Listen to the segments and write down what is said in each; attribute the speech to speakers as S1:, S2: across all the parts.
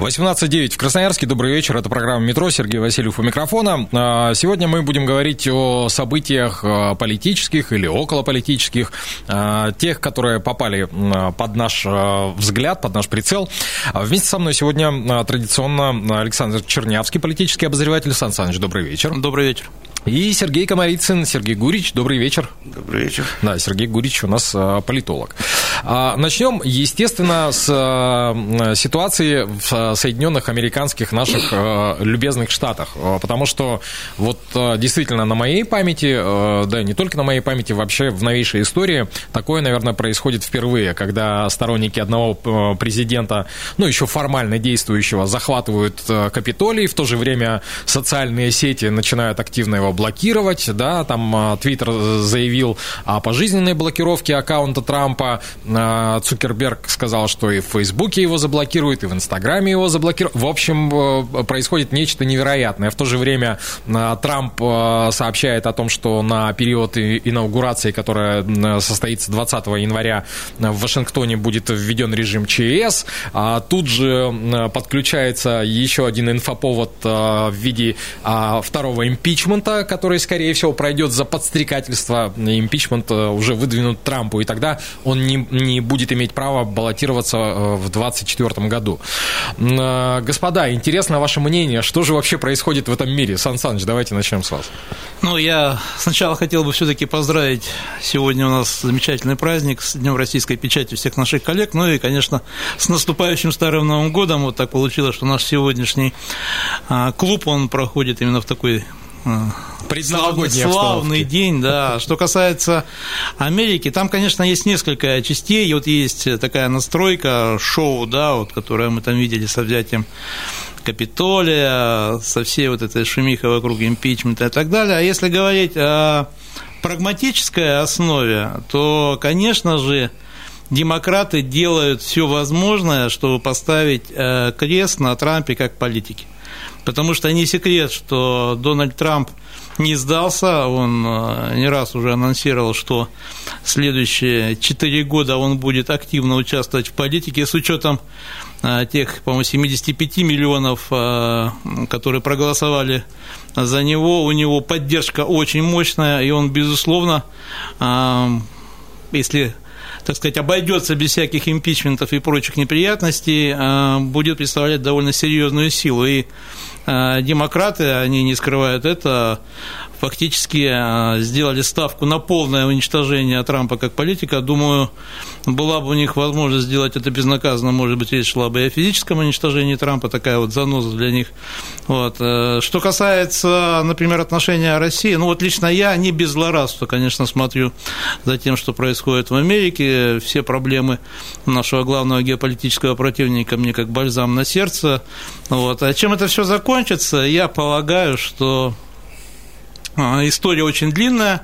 S1: 18.09 в Красноярске. Добрый вечер. Это программа «Метро». Сергей Васильев у микрофона. А, сегодня мы будем говорить о событиях а, политических или околополитических, а, тех, которые попали под наш взгляд, под наш прицел. Вместе со мной сегодня традиционно Александр Чернявский, политический обозреватель. Сан Саныч, добрый вечер.
S2: Добрый вечер.
S1: И Сергей Комарицын, Сергей Гурич, добрый вечер.
S3: Добрый вечер.
S1: Да, Сергей Гурич у нас политолог. Начнем, естественно, с ситуации в Соединенных Американских наших любезных штатах, потому что вот действительно на моей памяти, да, не только на моей памяти, вообще в новейшей истории такое, наверное, происходит впервые, когда сторонники одного президента, ну, еще формально действующего, захватывают Капитолий, в то же время социальные сети начинают активно его блокировать, да, там Твиттер заявил о пожизненной блокировке аккаунта Трампа, Цукерберг сказал, что и в Фейсбуке его заблокируют, и в Инстаграме его заблокируют. В общем, происходит нечто невероятное. В то же время Трамп сообщает о том, что на период инаугурации, которая состоится 20 января в Вашингтоне, будет введен режим ЧС. А тут же подключается еще один инфоповод в виде второго импичмента, который, скорее всего, пройдет за подстрекательство. Импичмент уже выдвинут Трампу, и тогда он не, не будет иметь права баллотироваться в 2024 году. Господа, интересно ваше мнение, что же вообще происходит в этом мире? Сан Саныч, давайте начнем с вас.
S2: Ну, я сначала хотел бы все-таки поздравить. Сегодня у нас замечательный праздник с Днем российской печати всех наших коллег. Ну и, конечно, с наступающим Старым Новым годом. Вот так получилось, что наш сегодняшний клуб, он проходит именно в такой славный, славный день, да. Что касается Америки, там, конечно, есть несколько частей. Вот есть такая настройка, шоу, да, вот, которое мы там видели со взятием Капитолия, со всей вот этой шумихой вокруг импичмента и так далее. А если говорить о прагматической основе, то, конечно же, демократы делают все возможное, чтобы поставить э, крест на Трампе как политике. Потому что не секрет, что Дональд Трамп не сдался, он э, не раз уже анонсировал, что следующие четыре года он будет активно участвовать в политике с учетом э, тех, по-моему, 75 миллионов, которые проголосовали за него, у него поддержка очень мощная, и он, безусловно, если так сказать, обойдется без всяких импичментов и прочих неприятностей, будет представлять довольно серьезную силу. И демократы, они не скрывают это, фактически э, сделали ставку на полное уничтожение Трампа как политика. Думаю, была бы у них возможность сделать это безнаказанно, может быть, речь шла бы и о физическом уничтожении Трампа, такая вот заноза для них. Вот. Э, что касается, например, отношения России, ну вот лично я не без злорадства, конечно, смотрю за тем, что происходит в Америке, все проблемы нашего главного геополитического противника мне как бальзам на сердце. Вот. А чем это все закончится, я полагаю, что история очень длинная,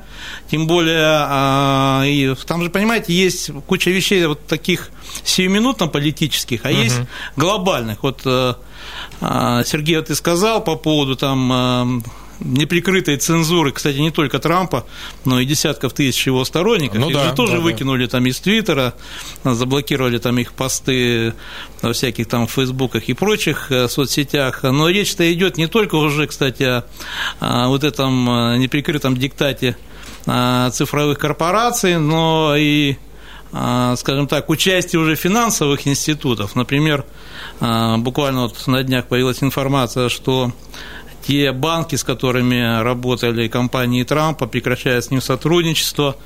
S2: тем более, а, и там же, понимаете, есть куча вещей вот таких сиюминутно-политических, а угу. есть глобальных. Вот э, а, Сергей, вот ты сказал по поводу там неприкрытой цензуры, кстати, не только Трампа, но и десятков тысяч его сторонников. Ну, их да, же тоже да, выкинули да. там из Твиттера, заблокировали там их посты во всяких там Фейсбуках и прочих э, соцсетях. Но речь-то идет не только уже, кстати, о, вот этом э, неприкрытом диктате э, цифровых корпораций, но и скажем так, участие уже финансовых институтов. Например, буквально вот на днях появилась информация, что те банки, с которыми работали компании Трампа, прекращая с ним сотрудничество.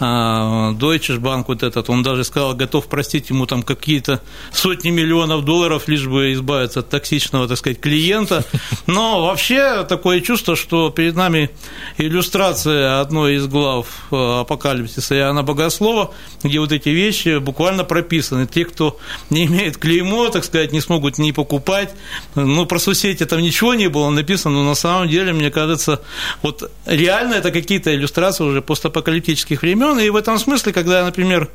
S2: А, Deutsche Bank вот этот, он даже сказал, готов простить ему там какие-то сотни миллионов долларов, лишь бы избавиться от токсичного, так сказать, клиента. Но вообще такое чувство, что перед нами иллюстрация одной из глав э, апокалипсиса Иоанна Богослова, где вот эти вещи буквально прописаны. Те, кто не имеет клеймо, так сказать, не смогут ни покупать. Ну, про соцсети там ничего не было написано, но на самом деле, мне кажется, вот реально это какие-то иллюстрации уже постапокалиптических времен. И в этом смысле, когда я, например,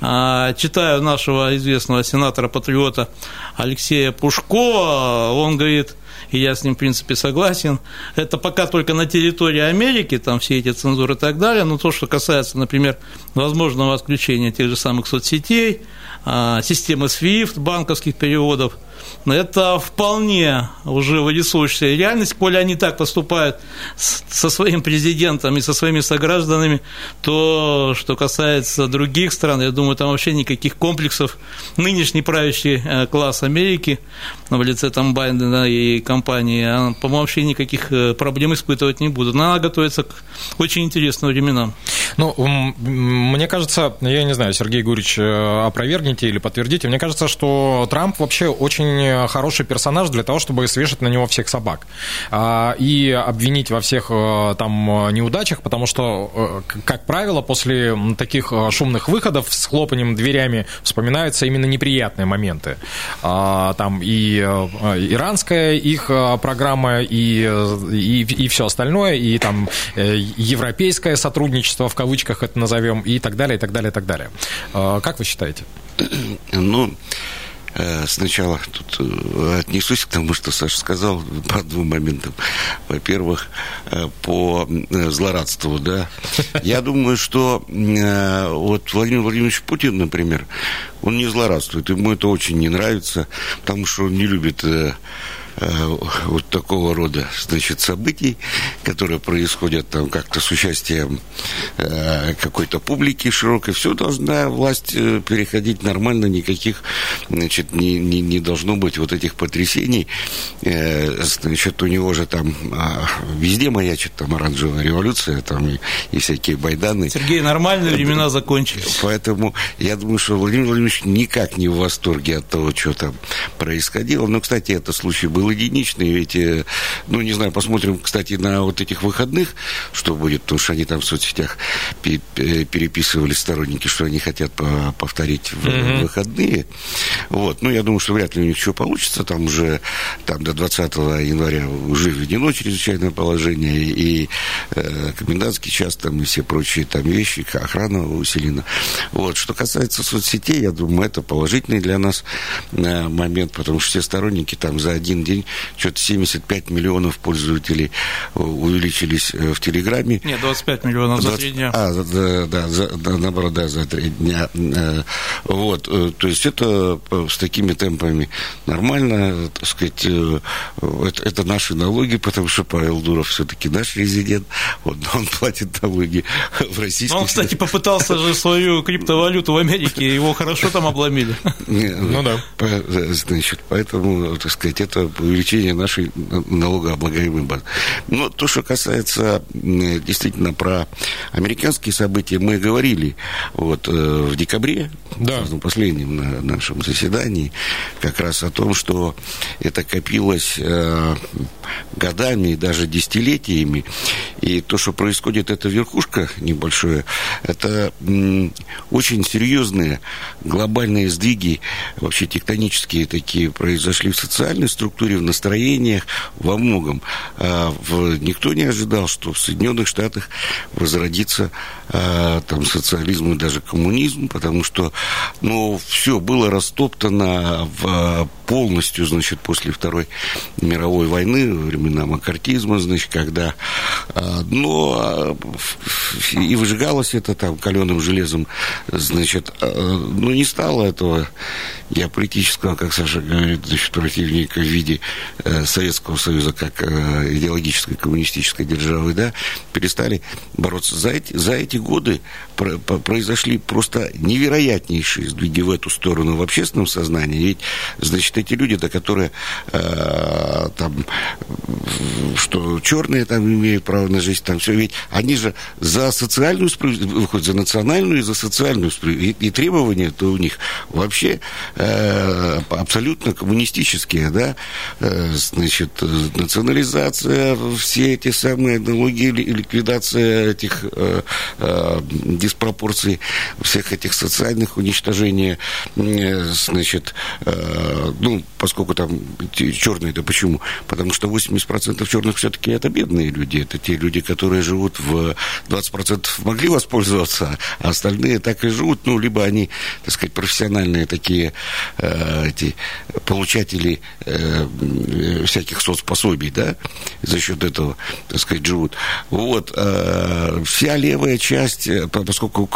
S2: а, читаю нашего известного сенатора-патриота Алексея Пушкова, он говорит, и я с ним, в принципе, согласен. Это пока только на территории Америки, там все эти цензуры и так далее, но то, что касается, например, возможного отключения тех же самых соцсетей, а, системы SWIFT, банковских переводов, это вполне уже вырисовывающаяся реальность, коли они так поступают со своим президентом и со своими согражданами, то, что касается других стран, я думаю, там вообще никаких комплексов нынешний правящий э, класс Америки в лице там Байдена и компании, а, по-моему, вообще никаких э, проблем испытывать не будут. Надо готовиться к очень интересным временам.
S1: Ну, мне кажется, я не знаю, Сергей Гурич, э, опровергните или подтвердите, мне кажется, что Трамп вообще очень хороший персонаж для того, чтобы свешать на него всех собак а, и обвинить во всех э, там неудачах, потому что, э, как правило, после таких шумных выходов с хлопанием дверями вспоминаются именно неприятные моменты. А, там и иранская их программа, и, и, и все остальное, и там европейское сотрудничество в кавычках это назовем, и так далее, и так далее, и так далее. А, как вы считаете?
S3: Ну, э, Сначала тут э, отнесусь к тому, что Саша сказал по двум моментам. Во-первых, э, по злорадству, да. Я думаю, что вот Владимир Владимирович Путин, например, он не злорадствует. Ему это очень не нравится, потому что он не любит Э, вот такого рода, значит, событий, которые происходят там как-то с участием э, какой-то публики широкой, все должна власть э, переходить нормально, никаких, значит, не, не, не должно быть вот этих потрясений. Значит, у него же там а, везде маячит там оранжевая революция, там и, и всякие байданы.
S2: Сергей, нормальные времена закончились.
S3: Поэтому я думаю, что Владимир Владимирович никак не в восторге от того, что там происходило. Но, кстати, это случай был был единичный, ведь, э, ну, не знаю, посмотрим, кстати, на вот этих выходных, что будет, потому что они там в соцсетях переписывали сторонники, что они хотят повторить в mm-hmm. выходные. Вот, ну, я думаю, что вряд ли у них что получится, там уже там до 20 января уже введено чрезвычайное положение, и э, комендантский час, там, и все прочие там вещи, охрана усилена. Вот, что касается соцсетей, я думаю, это положительный для нас э, момент, потому что все сторонники там за один день день что-то 75 миллионов пользователей э, увеличились э, в Телеграме.
S2: Нет, 25 миллионов 20, за три дня. А,
S3: да, да, за, да, наоборот, да, за три дня. Э, вот, то есть это с такими темпами нормально, так сказать, это, это наши налоги, потому что Павел Дуров все-таки наш резидент, вот, он платит налоги в российских...
S2: Он, кстати, попытался же свою криптовалюту в Америке, его хорошо там обломили.
S3: Ну да. Значит, поэтому, так сказать, это увеличение нашей налогооблагаемой базы. Но то, что касается действительно про американские события, мы говорили вот э, в декабре, да. в последнем на нашем заседании, как раз о том, что это копилось э, годами даже десятилетиями, и то, что происходит, это верхушка небольшое, это очень серьезные глобальные сдвиги, вообще тектонические такие произошли в социальной структуре, в настроениях, во многом. А никто не ожидал, что в Соединенных Штатах возродится а, там социализм и даже коммунизм, потому что, ну, все было растоптано в, полностью, значит, после Второй мировой войны, времена макартизма, значит, когда, а, но и выжигалось это там каленым железом, значит, ну, не стало этого геополитического, как Саша говорит, значит, противника в виде э, Советского Союза как э, идеологической коммунистической державы, да, перестали бороться. За эти, за эти годы произошли просто невероятнейшие сдвиги в эту сторону в общественном сознании. Ведь, значит, эти люди, да, которые э, там, что черные там имеют право на жизнь, там все, ведь они же за социальную справедливость, выходят за национальную и за социальную справедливость. И, требования-то у них вообще э, абсолютно коммунистические, да, э, значит, национализация, все эти самые налоги, ликвидация этих э, э, диспропорций, всех этих социальных уничтожения, э, значит, э, ну, поскольку там черные, да почему? Потому что 80% черных все-таки это бедные люди, это те люди, которые живут в 20% могли воспользоваться, а остальные так и живут, ну, либо они, так сказать, профессиональные такие э, эти получатели э, всяких соцпособий, да, за счет этого, так сказать, живут. Вот, э, вся левая часть, э, поскольку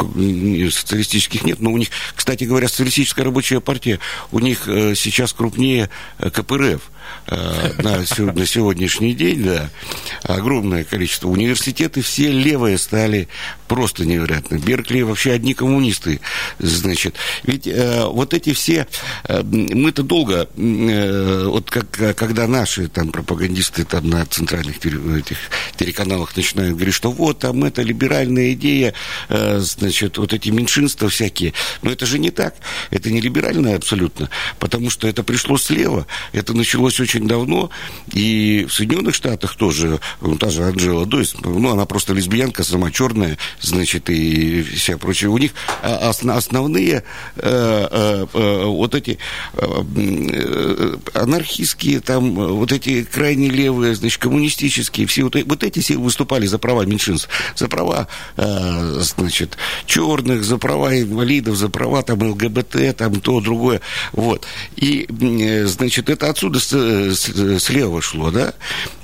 S3: социалистических нет, но у них, кстати говоря, социалистическая рабочая партия, у них э, сейчас крупнее э, КПРФ на, на сегодняшний день, да, огромное количество. Университеты все левые стали просто невероятно. Беркли вообще одни коммунисты, значит. Ведь э, вот эти все, э, мы-то долго, э, вот как, когда наши там пропагандисты там на центральных этих телеканалах начинают говорить, что вот там это либеральная идея, э, значит, вот эти меньшинства всякие. Но это же не так. Это не либеральное абсолютно, потому что это пришло слева, это началось очень давно, и в Соединенных Штатах тоже, ну, та же Анджела Дойс, ну, она просто лесбиянка, сама черная, значит, и вся прочее. У них основные э, э, вот эти анархистские, там, вот эти крайне левые, значит, коммунистические, все вот, вот эти все выступали за права меньшинств, за права, значит, черных, за права инвалидов, за права там ЛГБТ, там то, другое, вот. И, значит, это отсюда слева шло, да,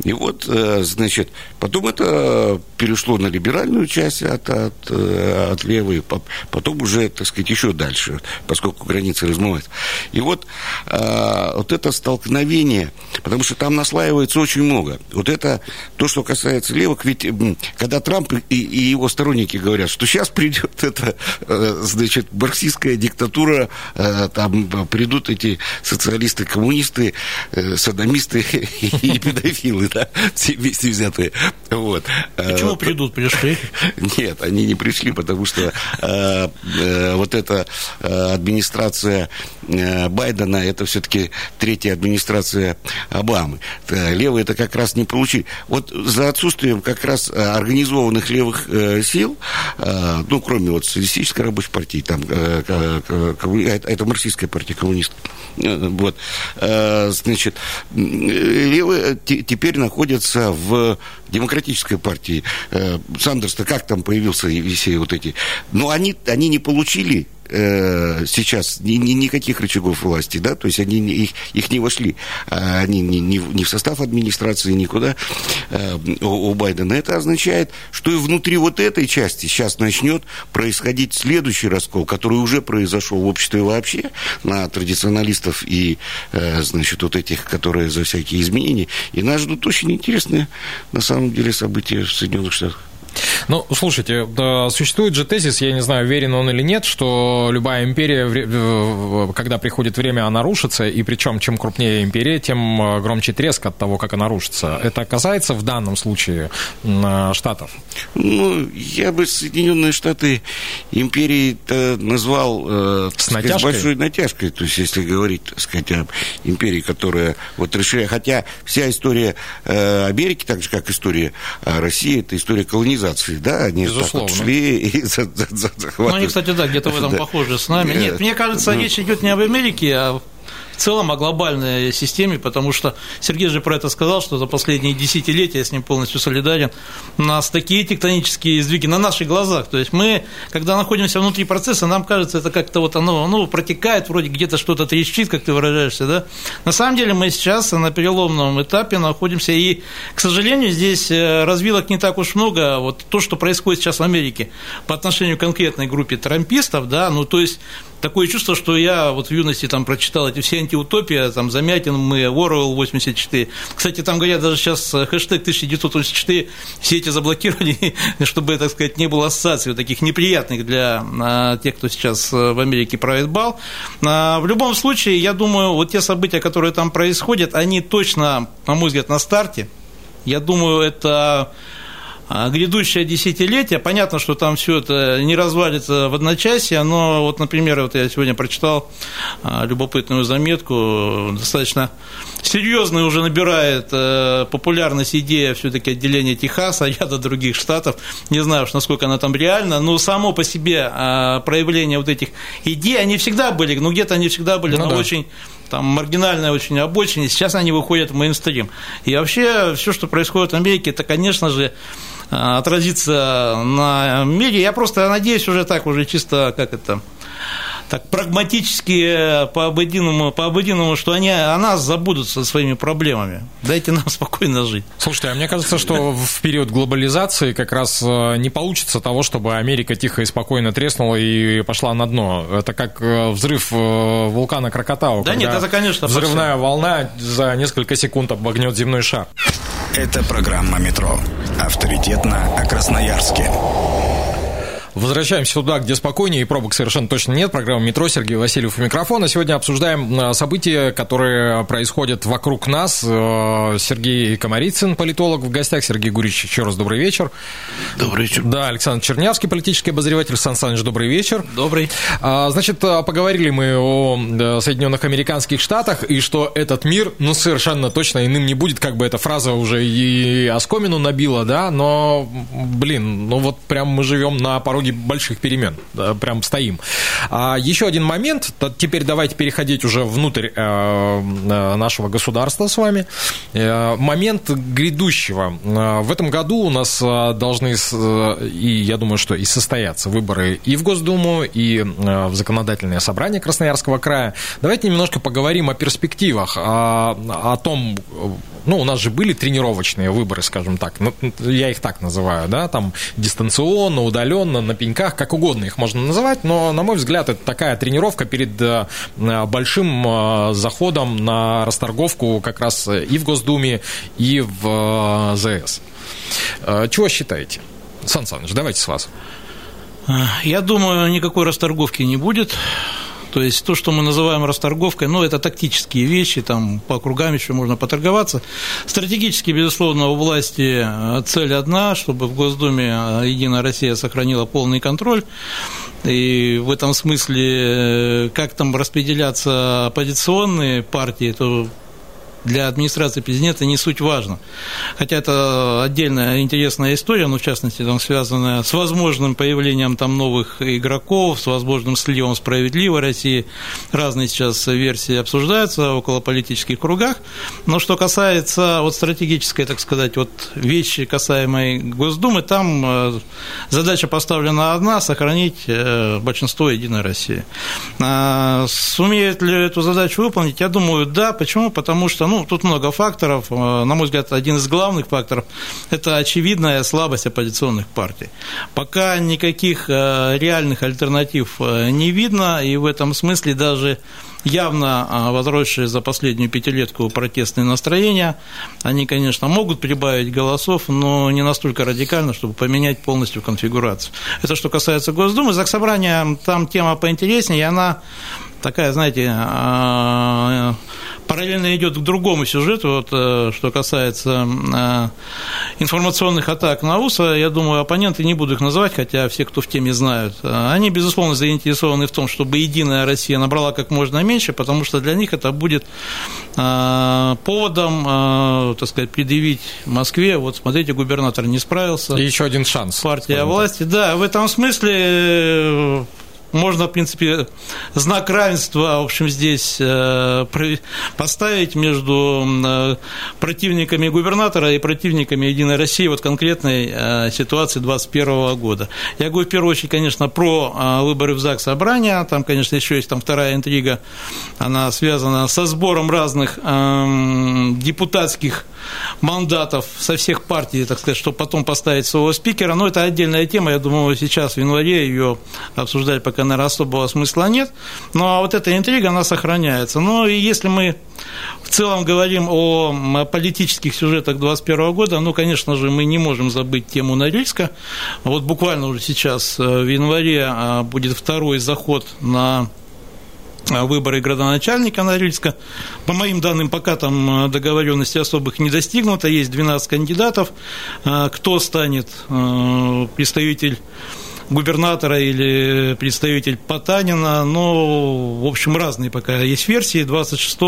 S3: и вот, значит, потом это перешло на либеральную часть от, от, э, от левой, потом уже, так сказать, еще дальше, поскольку границы размываются. И вот, вот это столкновение, потому что там наслаивается очень много. Вот это то, что касается левых, ведь когда Трамп и, и его сторонники говорят, что сейчас придет это, э, значит, марксистская диктатура, э, там придут эти социалисты, коммунисты, садомисты и педофилы, да, все вместе взятые. Вот.
S2: Почему придут, пришли?
S3: Нет, они не пришли, потому что э, э, вот эта э, администрация э, Байдена, это все-таки третья администрация Обамы. Э, левые это как раз не получили. Вот за отсутствием как раз э, организованных левых э, сил, э, ну, кроме вот социалистической рабочей партии, там, э, э, э, это марксистская партия коммунистов, э, вот, э, левые теперь находятся в демократической партии. Э, Сандерс-то как там появился и все вот эти... Но они, они не получили э, сейчас ни, ни, никаких рычагов власти, да, то есть они их, их не вошли, а они не, не, не в состав администрации, никуда э, у, у Байдена. Это означает, что и внутри вот этой части сейчас начнет происходить следующий раскол, который уже произошел в обществе вообще на традиционалистов и, э, значит, вот этих, которые за всякие изменения. И нас ждут очень интересные, на самом деле, события в Соединенных Штатах.
S1: Ну, слушайте, существует же тезис, я не знаю, верен он или нет, что любая империя, когда приходит время, она рушится, и причем чем крупнее империя, тем э, громче треск от того, как она рушится. Это касается в данном случае э, Штатов?
S3: Ну, я бы Соединенные Штаты империей назвал э, с, сказать, с большой натяжкой. То есть, если говорить, так сказать, об империи, которая вот решила... Хотя вся история э, Америки, так же, как история России, это история колонизации да, они
S1: Безусловно.
S3: так вот шли и
S2: захватывали. Ну, они, кстати, да, где-то в этом да. похожи с нами. Нет, мне кажется, ну. речь идет не об Америке, а в целом о глобальной системе, потому что Сергей же про это сказал, что за последние десятилетия, я с ним полностью солидарен, у нас такие тектонические сдвиги на наших глазах. То есть мы, когда находимся внутри процесса, нам кажется, это как-то вот оно ну, протекает, вроде где-то что-то трещит, как ты выражаешься, да? На самом деле мы сейчас на переломном этапе находимся, и, к сожалению, здесь э, развилок не так уж много. Вот то, что происходит сейчас в Америке по отношению к конкретной группе трампистов, да, ну то есть такое чувство, что я вот в юности там прочитал эти все антиутопии, там Замятин, мы, Орвелл 84. Кстати, там говорят, даже сейчас хэштег 1984 все эти заблокировали, чтобы, так сказать, не было ассоциаций вот таких неприятных для а, тех, кто сейчас в Америке правит бал. А, в любом случае, я думаю, вот те события, которые там происходят, они точно, на мой взгляд, на старте. Я думаю, это а грядущее десятилетие, понятно, что там все это не развалится в одночасье, но вот, например, вот я сегодня прочитал а, любопытную заметку, достаточно серьезная уже набирает э, популярность идея все-таки отделения Техаса, ряда других штатов, не знаю уж, насколько она там реальна, но само по себе а, проявление вот этих идей, они всегда были, ну где-то они всегда были, ну, но да. очень там маргинальная очень обочине, сейчас они выходят в мейнстрим. И вообще все, что происходит в Америке, это, конечно же, отразится на мире. Я просто надеюсь уже так, уже чисто, как это, так прагматически э, по обыденному, по обыденному, что они о нас забудут со своими проблемами. Дайте нам спокойно жить.
S1: Слушайте, а мне кажется, что в период глобализации как раз э, не получится того, чтобы Америка тихо и спокойно треснула и пошла на дно. Это как взрыв вулкана Крокотау.
S2: Да нет, это, конечно,
S1: взрывная волна за несколько секунд обогнет земной шар.
S4: Это программа «Метро». Авторитетно о Красноярске.
S1: Возвращаемся туда, где спокойнее и пробок совершенно точно нет. Программа «Метро», Сергей Васильев у микрофона. Сегодня обсуждаем э, события, которые происходят вокруг нас. Э, Сергей Комарицын, политолог, в гостях. Сергей Гурич, еще раз добрый вечер.
S3: Добрый вечер.
S1: Да, Александр Чернявский, политический обозреватель. Сан Саныч, добрый вечер.
S2: Добрый.
S1: А, значит, э, поговорили мы о Соединенных Американских Штатах, и что этот мир, ну, совершенно точно иным не будет, как бы эта фраза уже и оскомину набила, да, но, блин, ну вот прям мы живем на пороге пороге больших перемен, прям стоим. А еще один момент, теперь давайте переходить уже внутрь э, э, нашего государства с вами. Э, момент грядущего. В этом году у нас должны, и я думаю, что и состоятся выборы и в Госдуму, и в законодательное собрание Красноярского края. Давайте немножко поговорим о перспективах, о, о том, ну, у нас же были тренировочные выборы, скажем так, ну, я их так называю, да, там дистанционно, удаленно, на пеньках, как угодно их можно называть, но, на мой взгляд, это такая тренировка перед э, большим э, заходом на расторговку как раз и в Госдуме, и в э, ЗС. Чего считаете? Сан Саныч, давайте с вас.
S2: Я думаю, никакой расторговки не будет. То есть то, что мы называем расторговкой, ну, это тактические вещи, там по округам еще можно поторговаться. Стратегически, безусловно, у власти э, цель одна, чтобы в Госдуме э, Единая Россия сохранила полный контроль. И в этом смысле, э, как там распределяться оппозиционные партии, то для администрации президента не суть важно. Хотя это отдельная интересная история, но в частности там связанная с возможным появлением там новых игроков, с возможным сливом справедливой России. Разные сейчас версии обсуждаются около политических кругах. Но что касается вот стратегической, так сказать, вот вещи, касаемой Госдумы, там э, задача поставлена одна – сохранить э, большинство Единой России. А сумеет ли эту задачу выполнить? Я думаю, да. Почему? Потому что, ну, ну, тут много факторов. Э, на мой взгляд, один из главных факторов – это очевидная слабость оппозиционных партий. Пока никаких э, реальных альтернатив э, не видно, и в этом смысле даже явно возросшие за последнюю пятилетку протестные настроения, они, конечно, могут прибавить голосов, но не настолько радикально, чтобы поменять полностью конфигурацию. Это что касается Госдумы. Заксобрания, там тема поинтереснее, и она такая, знаете, параллельно идет к другому сюжету, вот, э, что касается э, информационных атак на УСА, я думаю, оппоненты, не буду их называть, хотя все, кто в теме знают, э, они, безусловно, заинтересованы в том, чтобы Единая Россия набрала как можно меньше, потому что для них это будет поводом, так сказать, предъявить Москве, вот смотрите, губернатор не справился.
S1: И еще один шанс.
S2: Партия власти, да, в этом смысле можно, в принципе, знак равенства, в общем, здесь э, поставить между э, противниками губернатора и противниками Единой России вот конкретной э, ситуации 2021 года. Я говорю, в первую очередь, конечно, про выборы в ЗАГС собрания, там, конечно, еще есть там вторая интрига, она связана со сбором разных депутатских мандатов со всех партий, так сказать, чтобы потом поставить своего спикера. Но это отдельная тема, я думаю, сейчас в январе ее обсуждать пока, наверное, особого смысла нет. Ну, а вот эта интрига, она сохраняется. Ну, и если мы в целом говорим о политических сюжетах 2021 года, ну, конечно же, мы не можем забыть тему Норильска. Вот буквально уже сейчас, э, в январе, э, будет второй заход на э, выборы градоначальника Норильска. По моим данным, пока там договоренности особых не достигнуто, есть 12 кандидатов. Кто станет представитель губернатора или представитель Потанина, но, в общем, разные пока есть версии. 26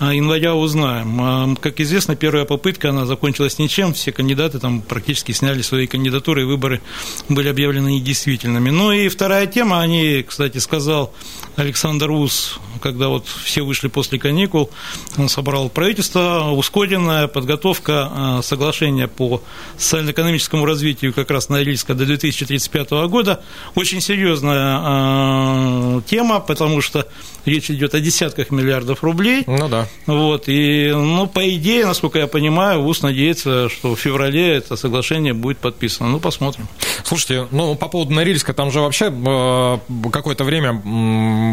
S2: а, января узнаем. А, как известно, первая попытка, она закончилась ничем, все кандидаты там практически сняли свои кандидатуры, и выборы были объявлены недействительными. Ну и вторая тема, они, кстати, сказал Александр Ус, когда вот все вышли после каникул, он собрал правительство, ускоренная подготовка а, соглашения по социально-экономическому развитию как раз Норильска до 2035 года. Очень серьезная тема, потому что речь идет о десятках миллиардов рублей.
S1: Ну да.
S2: Вот, и, ну, по идее, насколько я понимаю, ВУЗ надеется, что в феврале это соглашение будет подписано. Ну, посмотрим.
S1: Слушайте, ну, по поводу Норильска, там же вообще э, какое-то время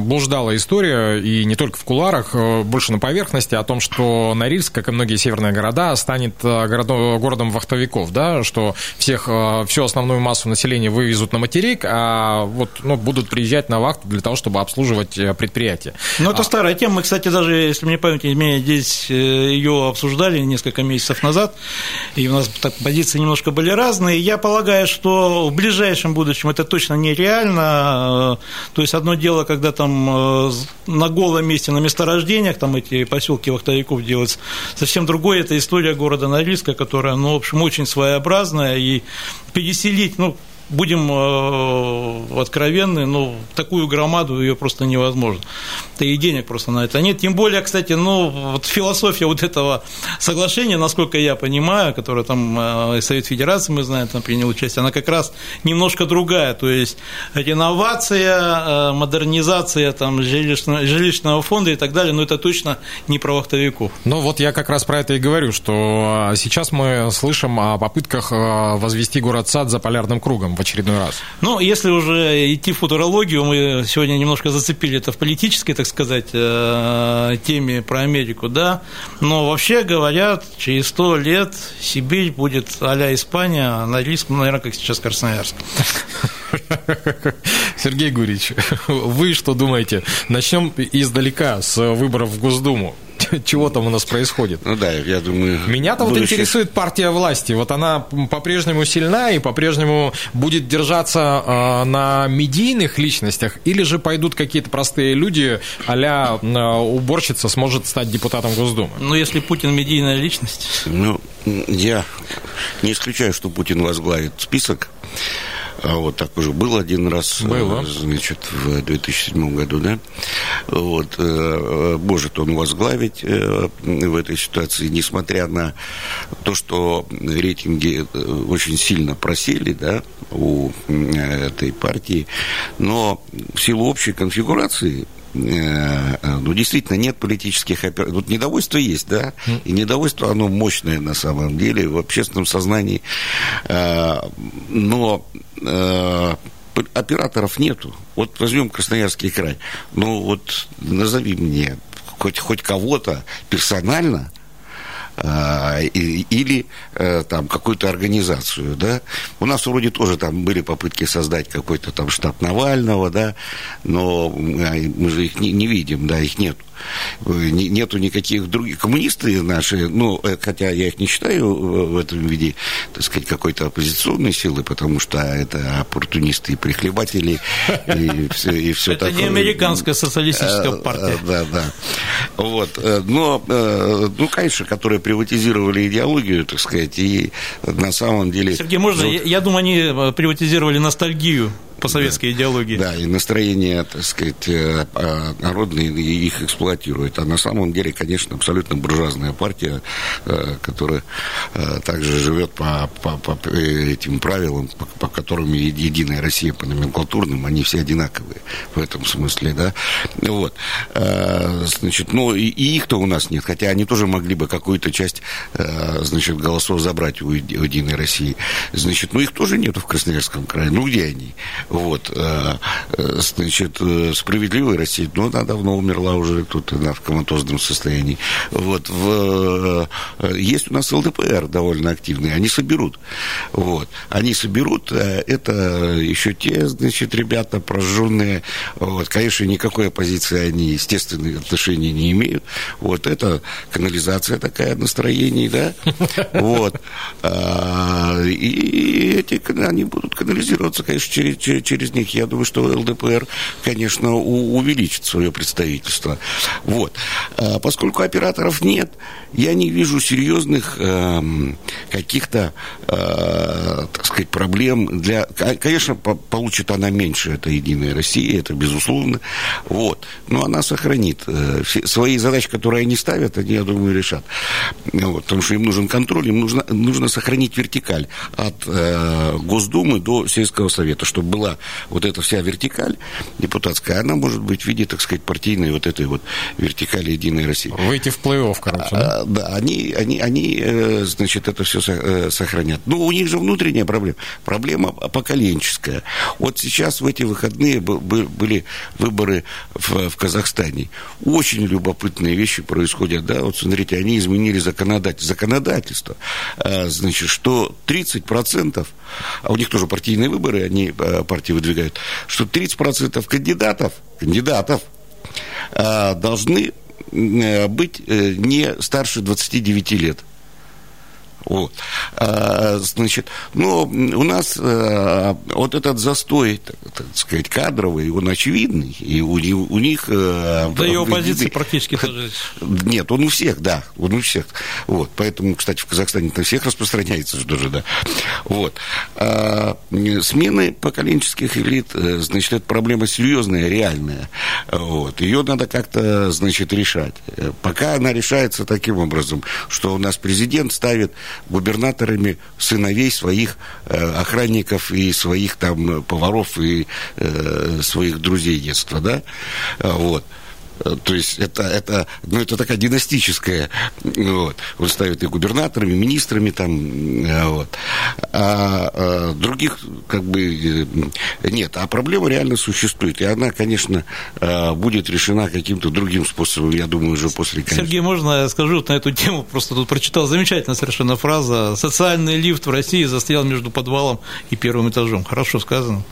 S1: блуждала история, и не только в куларах, э, больше на поверхности, о том, что Норильск, как и многие северные города, станет э, городом, городом вахтовиков, да, что всех, всю основную массу населения вывезут на материк, а вот, ну, будут приезжать на вахту для того, чтобы обслуживать предприятия.
S2: Ну, это а... старая тема. Мы, кстати, даже, если мне память не изменяет, здесь ее обсуждали несколько месяцев назад, и у нас так позиции немножко были разные. Я полагаю, что в ближайшем будущем это точно нереально. То есть одно дело, когда там э, на голом месте, на месторождениях, там эти поселки вахтовиков делаются, совсем другое это история города Норильска, которая, ну, в общем, очень своеобразная, и переселить, ну, будем э, откровенны, ну, такую громаду ее просто невозможно. Да и денег просто на это нет. Тем более, кстати, ну, вот философия вот этого соглашения, насколько я понимаю, которое там э, Совет Федерации, мы знаем, там принял участие, она как раз немножко другая. То есть реновация, э, модернизация там, жилищного, жилищного фонда и так далее, но это точно не про вахтовиков.
S1: Ну, вот я как раз про это и говорю, что сейчас мы слышим о попытках возвести город-сад за полярным кругом в очередной раз?
S2: Ну, если уже идти в футурологию, мы сегодня немножко зацепили это в политической, так сказать, э, теме про Америку, да, но вообще говорят, через сто лет Сибирь будет а-ля Испания, а Норильск, ну, наверное, как сейчас Красноярск.
S1: Сергей Гурич, вы что думаете? Начнем издалека, с выборов в Госдуму. чего там у нас происходит.
S3: Ну да, я думаю...
S1: Меня-то будущее... вот интересует партия власти. Вот она по-прежнему сильна и по-прежнему будет держаться э, на медийных личностях, или же пойдут какие-то простые люди, а-ля э, уборщица сможет стать депутатом Госдумы?
S2: Ну, если Путин медийная личность...
S3: Ну, я не исключаю, что Путин возглавит список а вот так уже был один раз,
S1: Было.
S3: Э, значит, в 2007 году, да. Вот, э, может он возглавить э, в этой ситуации, несмотря на то, что рейтинги очень сильно просели, да, у этой партии, но в силу общей конфигурации ну, действительно, нет политических операций. Вот недовольство есть, да, и недовольство, оно мощное на самом деле в общественном сознании. Но Э, операторов нету. Вот возьмем Красноярский край. Ну вот назови мне хоть, хоть кого-то персонально, или э, там какую-то организацию, да. У нас вроде тоже там были попытки создать какой-то там штаб Навального, да, но мы же их не, не видим, да, их нет. Нету никаких других. Коммунисты наши, ну, э, хотя я их не считаю в этом виде, так сказать, какой-то оппозиционной силы, потому что это оппортунисты и прихлебатели, и все, и все
S2: это такое. не американская социалистическая э, партия.
S3: Да, да. Вот. Но, ну, конечно, которые приватизировали идеологию, так сказать, и на самом деле...
S2: Сергей, можно? Я думаю, они приватизировали ностальгию по советской
S3: да,
S2: идеологии.
S3: Да, и настроение, так сказать, э, а, народные их эксплуатируют. А на самом деле, конечно, абсолютно буржуазная партия, э, которая э, также живет по, по, по этим правилам, по, по которым Единая Россия по номенклатурным, они все одинаковые в этом смысле, да. Вот. Значит, ну, и, и их-то у нас нет, хотя они тоже могли бы какую-то часть, значит, голосов забрать у Единой России. Значит, ну, их тоже нету в Красноярском крае. Ну, где они? Вот. Значит, справедливая Россия, ну, она давно умерла уже, тут она в коматозном состоянии. Вот. В, есть у нас ЛДПР довольно активный, они соберут. Вот. Они соберут, это еще те, значит, ребята прожженные. Вот. Конечно, никакой оппозиции они, естественные отношения не имеют. Вот. Это канализация такая настроений, да? Вот. А, и эти, они будут канализироваться, конечно, через, через них. Я думаю, что ЛДПР, конечно, увеличит свое представительство. Вот. А, поскольку операторов нет, я не вижу серьезных э, каких-то, э, так сказать, проблем для... Конечно, получит она меньше, это Единая Россия, это безусловно. Вот. Но она сохранит э, свои задачи, которые они ставят, они, я думаю, решат. Вот. Потому что им нужен контроль, им нужно, нужно сохранить вертикаль от э, Госдумы до сельского совета, чтобы была вот эта вся вертикаль депутатская, она может быть в виде, так сказать, партийной вот этой вот вертикали Единой России.
S1: Выйти в плей-офф, короче, да?
S3: А, да, они, они, они, э, значит, это все э, сохранят. Ну, у них же внутренняя проблема. Проблема поколенческая. Вот сейчас в эти выходные были выборы в, в Казахстане. Очень любопытные вещи происходят, да, вот смотрите, они изменили законодательство. законодательство. Значит, что 30%, а у них тоже партийные выборы, они а, партии выдвигают, что 30% кандидатов, кандидатов должны Э, быть э, не старше 29 лет. Вот. А, значит, но у нас а, вот этот застой, так, так сказать, кадровый, он очевидный, и у, у них...
S2: А, да и оппозиции практически тоже...
S3: Нет, он у всех, да, он у всех. Вот, поэтому, кстати, в Казахстане на всех распространяется же тоже, да. Вот. А, смены поколенческих элит, э, значит, это проблема серьезная, реальная. Вот. Ее надо как-то, значит, решать. Пока она решается таким образом, что у нас президент ставит губернаторами сыновей своих э, охранников и своих там поваров и э, своих друзей детства, да, вот. Э, то есть это, это, ну, это такая династическая, вот. Он ставит и губернаторами, и министрами там, э, вот. А, а других как бы нет. А проблема реально существует. И она, конечно, будет решена каким-то другим способом, я думаю, уже после...
S2: Конечно. Сергей, можно я скажу вот на эту тему? Просто тут прочитал замечательная совершенно фраза. «Социальный лифт в России застрял между подвалом и первым этажом». Хорошо сказано.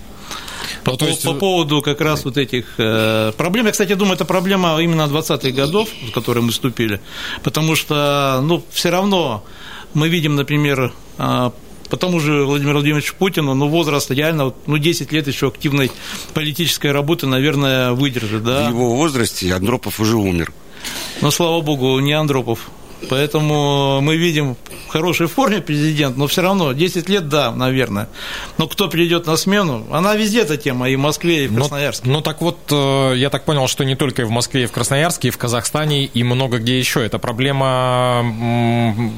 S2: По, ну, есть... по поводу как раз вот этих э, проблем, я, кстати, думаю, это проблема именно 20-х годов, в которые мы вступили, потому что, ну, все равно мы видим, например, э, по тому же Владимиру Владимировичу Путину, ну, возраст реально, ну, 10 лет еще активной политической работы, наверное, выдержит, да.
S3: В его возрасте Андропов уже умер.
S2: Ну, слава богу, не Андропов. Поэтому мы видим в хорошей форме президент, но все равно 10 лет, да, наверное. Но кто придет на смену, она везде эта тема, и в Москве, и в Красноярске.
S1: Ну, ну так вот, э, я так понял, что не только и в Москве, и в Красноярске, и в Казахстане, и много где еще. Это проблема,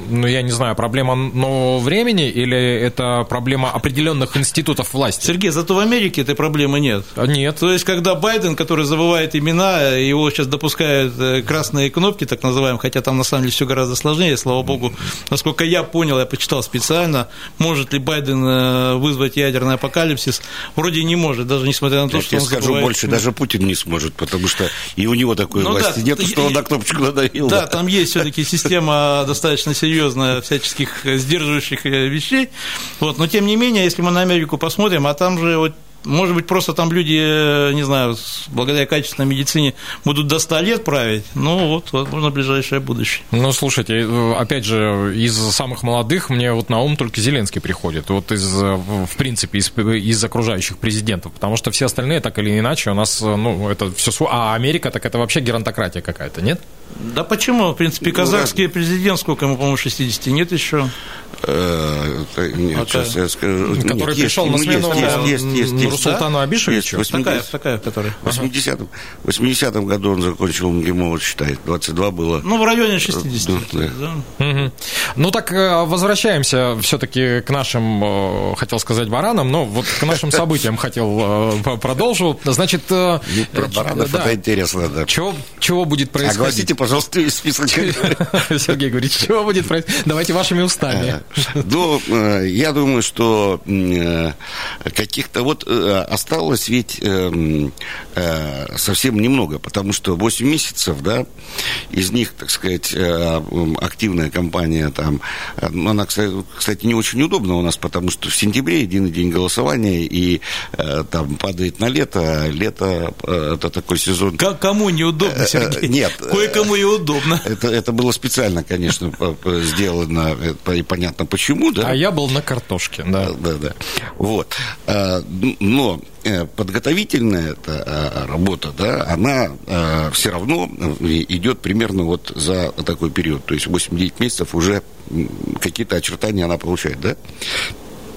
S1: ну, я не знаю, проблема нового времени или это проблема определенных институтов власти?
S2: Сергей, зато в Америке этой проблемы нет.
S1: Нет.
S2: То есть, когда Байден, который забывает имена, его сейчас допускают э, красные кнопки, так называемые, хотя там на самом деле все гораздо сложнее, слава богу. Насколько я понял, я почитал специально, может ли Байден э, вызвать ядерный апокалипсис? Вроде не может, даже несмотря на то,
S3: я
S2: что
S3: он скажу забывает... больше, даже Путин не сможет, потому что и у него такой ну, власти да, нет, что он на кнопочку надавил.
S2: Да, да. там есть все таки система достаточно серьезная всяческих сдерживающих э, вещей. Вот, но тем не менее, если мы на Америку посмотрим, а там же вот может быть, просто там люди, э, не знаю, благодаря качественной медицине будут до 100 лет править. Ну, вот, возможно, ближайшее будущее.
S1: Ну, слушайте, э, опять же, из самых молодых мне вот на ум только Зеленский приходит. Вот из, э, в принципе, из, из окружающих президентов. Потому что все остальные, так или иначе, у нас, ну, это все... А Америка, так это вообще геронтократия какая-то, нет?
S2: Да почему? В принципе, ну, казахский президент, сколько ему, по-моему, 60 нет еще?
S3: Нет, сейчас я скажу.
S1: Который пришел на смену
S3: есть, есть, есть,
S1: Нурсултану
S2: да?
S1: Абишевичу?
S3: Есть,
S2: Такая,
S3: 80
S2: такая, которая.
S3: В 80-м, 80 году он закончил МГИМО, вот считает, 22 было.
S2: Ну, в районе 60.
S3: Да.
S2: да.
S1: Мгм. Ну так э, возвращаемся все-таки к нашим, э, хотел сказать, баранам, но вот к нашим событиям хотел э, продолжу. Значит, э,
S3: Ну, Про баранов
S1: да.
S3: это интересно, да.
S1: чего, чего будет происходить?
S3: Пожалуйста, весь список.
S1: Сергей говорит, чего будет происходить? Давайте вашими устами.
S3: Ну, э, я думаю, что э, каких-то вот э, осталось ведь э, э, совсем немного, потому что 8 месяцев, да, из них, так сказать, э, активная кампания там, э, она, кстати, не очень удобна у нас, потому что в сентябре единый день голосования, и э, там падает на лето, а лето э, это такой сезон
S2: К- Кому неудобно, Сергей?
S3: нет.
S2: Кое-кому и удобно.
S3: это, это было специально, конечно, сделано, э, и понятно почему, да?
S1: А я был на картошке, да.
S3: Да, да. Вот. А, Но э, подготовительная эта а, работа, да, она все равно э, идет примерно вот за такой период. То есть 8-9 месяцев уже какие-то очертания она получает, да?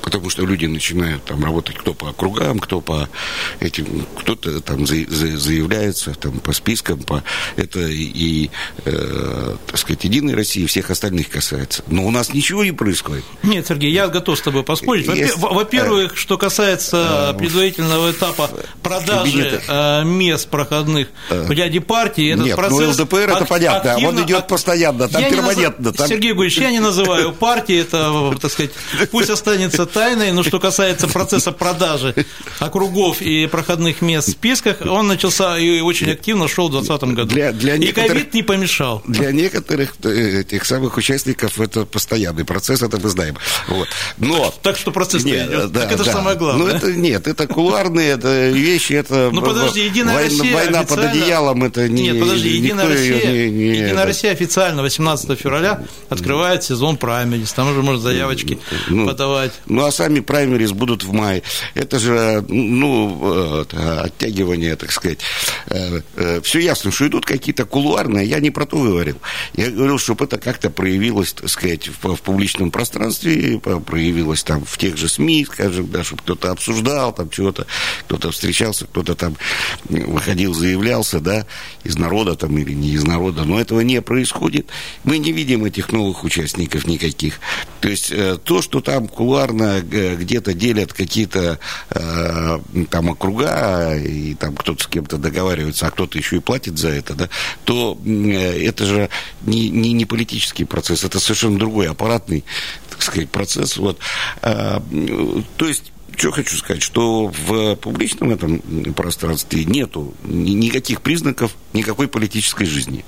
S3: Потому что люди начинают там работать кто по округам, кто по этим, кто-то там за- за- заявляется там по спискам, по это и, э, так сказать, Единой России всех остальных касается. Но у нас ничего не происходит.
S2: Нет, Сергей, я готов с тобой поспорить. Во-первых, что касается предварительного этапа продажи э, мест проходных в ряде партий, этот
S3: Нет, ну,
S2: процесс...
S3: ЛДПР это понятно, он
S2: активно-
S3: идет
S2: ак-
S3: постоянно, там перманентно,
S2: назов-
S3: там-
S2: Сергей Гурьевич, я не называю партии, это, так сказать, пусть останется тайной, но что касается процесса продажи округов и проходных мест в списках, он начался и очень активно шел в 2020 году.
S3: Для- для
S2: и ковид не помешал.
S3: Для некоторых э, этих самых участников это постоянный процесс, это мы знаем. Вот. Но
S2: Так что процесс
S3: Нет,
S2: идет.
S3: да,
S2: так это же
S3: да.
S2: самое главное.
S3: Ну, это нет, это кулуарные это вещи, это
S2: Ну, подожди, Единая
S3: война,
S2: Россия
S3: война под одеялом, это не
S2: Нет, подожди, Единая Россия,
S3: не- не-
S2: Единая
S3: это-
S2: Россия официально 18 февраля открывает сезон праймерис. Там уже можно заявочки
S3: Ну,
S2: подавать.
S3: Ну, сами праймерис будут в мае. Это же, ну, э, оттягивание, так сказать. Все ясно, что идут какие-то кулуарные. Я не про то говорил. Я говорил, чтобы это как-то проявилось, так сказать, в, в публичном пространстве, проявилось там в тех же СМИ, скажем, да, чтобы кто-то обсуждал там чего-то, кто-то встречался, кто-то там выходил, заявлялся, да, из народа там или не из народа. Но этого не происходит. Мы не видим этих новых участников никаких. То есть э, то, что там кулуарно э, где-то делят какие-то э, там округа, и там кто-то с кем-то договаривается, а кто-то еще и платит за это, да, то э, это же не, не, не политический процесс, это совершенно другой аппаратный, так сказать, процесс. Вот. А, э, то есть что хочу сказать, что в публичном этом пространстве нету ни- никаких признаков никакой политической жизни.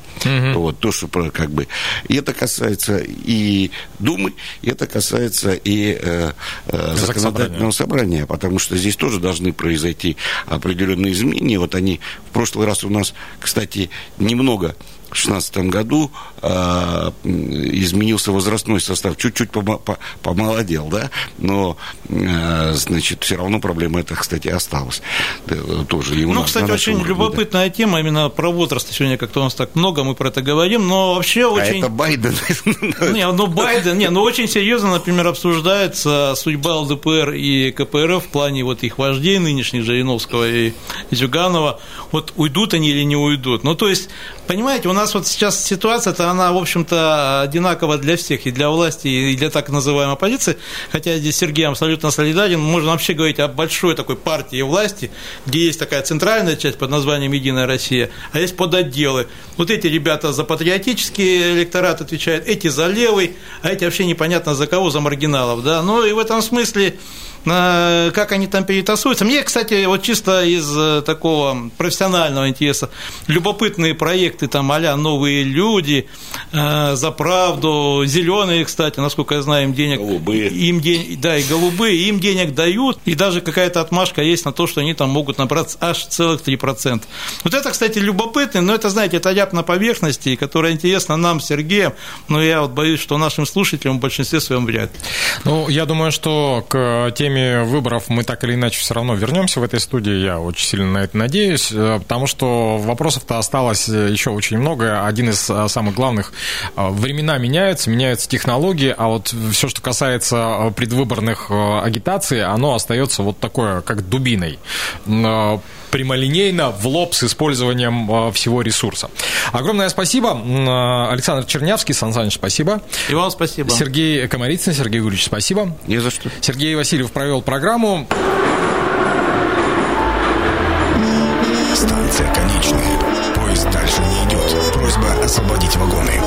S3: Вот то, что как бы. И это касается и Думы, и это касается и э, э, законодательного собрания, потому что здесь тоже должны произойти определенные изменения. Вот они в прошлый раз у нас, кстати, немного 2016 году э, изменился возрастной состав, чуть-чуть помо- по- помолодел, да, но, э, значит, все равно проблема эта, кстати, осталась. Да, тоже и у
S2: Ну,
S3: нас
S2: кстати,
S3: на
S2: очень
S3: уровне, да.
S2: любопытная тема именно про возраст. Сегодня как-то у нас так много, мы про это говорим, но вообще
S3: А
S2: очень...
S3: это Байден.
S2: Не, ну Байден, не, ну очень серьезно, например, обсуждается судьба ЛДПР и КПРФ в плане вот их вождей нынешних, Жириновского и Зюганова. Вот уйдут они или не уйдут. Ну, то есть, понимаете, у нас вот сейчас ситуация-то, она, в общем-то, одинакова для всех, и для власти, и для так называемой оппозиции. Хотя здесь Сергей абсолютно солидарен. Можно вообще говорить о большой такой партии власти, где есть такая центральная часть под названием «Единая Россия», а есть подотделы. Вот эти ребята за патриотический электорат отвечают, эти за левый, а эти вообще непонятно за кого, за маргиналов. Да? Ну и в этом смысле как они там перетасуются. Мне, кстати, вот чисто из э, такого профессионального интереса, любопытные проекты там а «Новые люди», э, «За правду», «Зеленые», кстати, насколько я знаю, им денег...
S3: Голубые.
S2: Им день, да, и голубые, им денег дают, и даже какая-то отмашка есть на то, что они там могут набрать аж целых 3%. Вот это, кстати, любопытно, но это, знаете, это ляп на поверхности, которая интересна нам, Сергеем, но я вот боюсь, что нашим слушателям в большинстве своем вряд ли.
S1: Ну, я думаю, что к теме теме выборов мы так или иначе все равно вернемся в этой студии. Я очень сильно на это надеюсь, э, потому что вопросов-то осталось еще очень много. Один из самых главных – времена меняются, меняются технологии, а вот все, что касается предвыборных агитаций, оно остается вот такое, как дубиной прямолинейно в лоб с использованием всего ресурса. Огромное спасибо. Александр Чернявский, Сан Саныч, спасибо.
S2: И вам спасибо.
S1: Сергей Комарицын, Сергей Юрьевич, спасибо.
S3: Не за что.
S1: Сергей Васильев провел программу.
S4: Станция конечная. Поезд дальше не идет. Просьба освободить вагоны.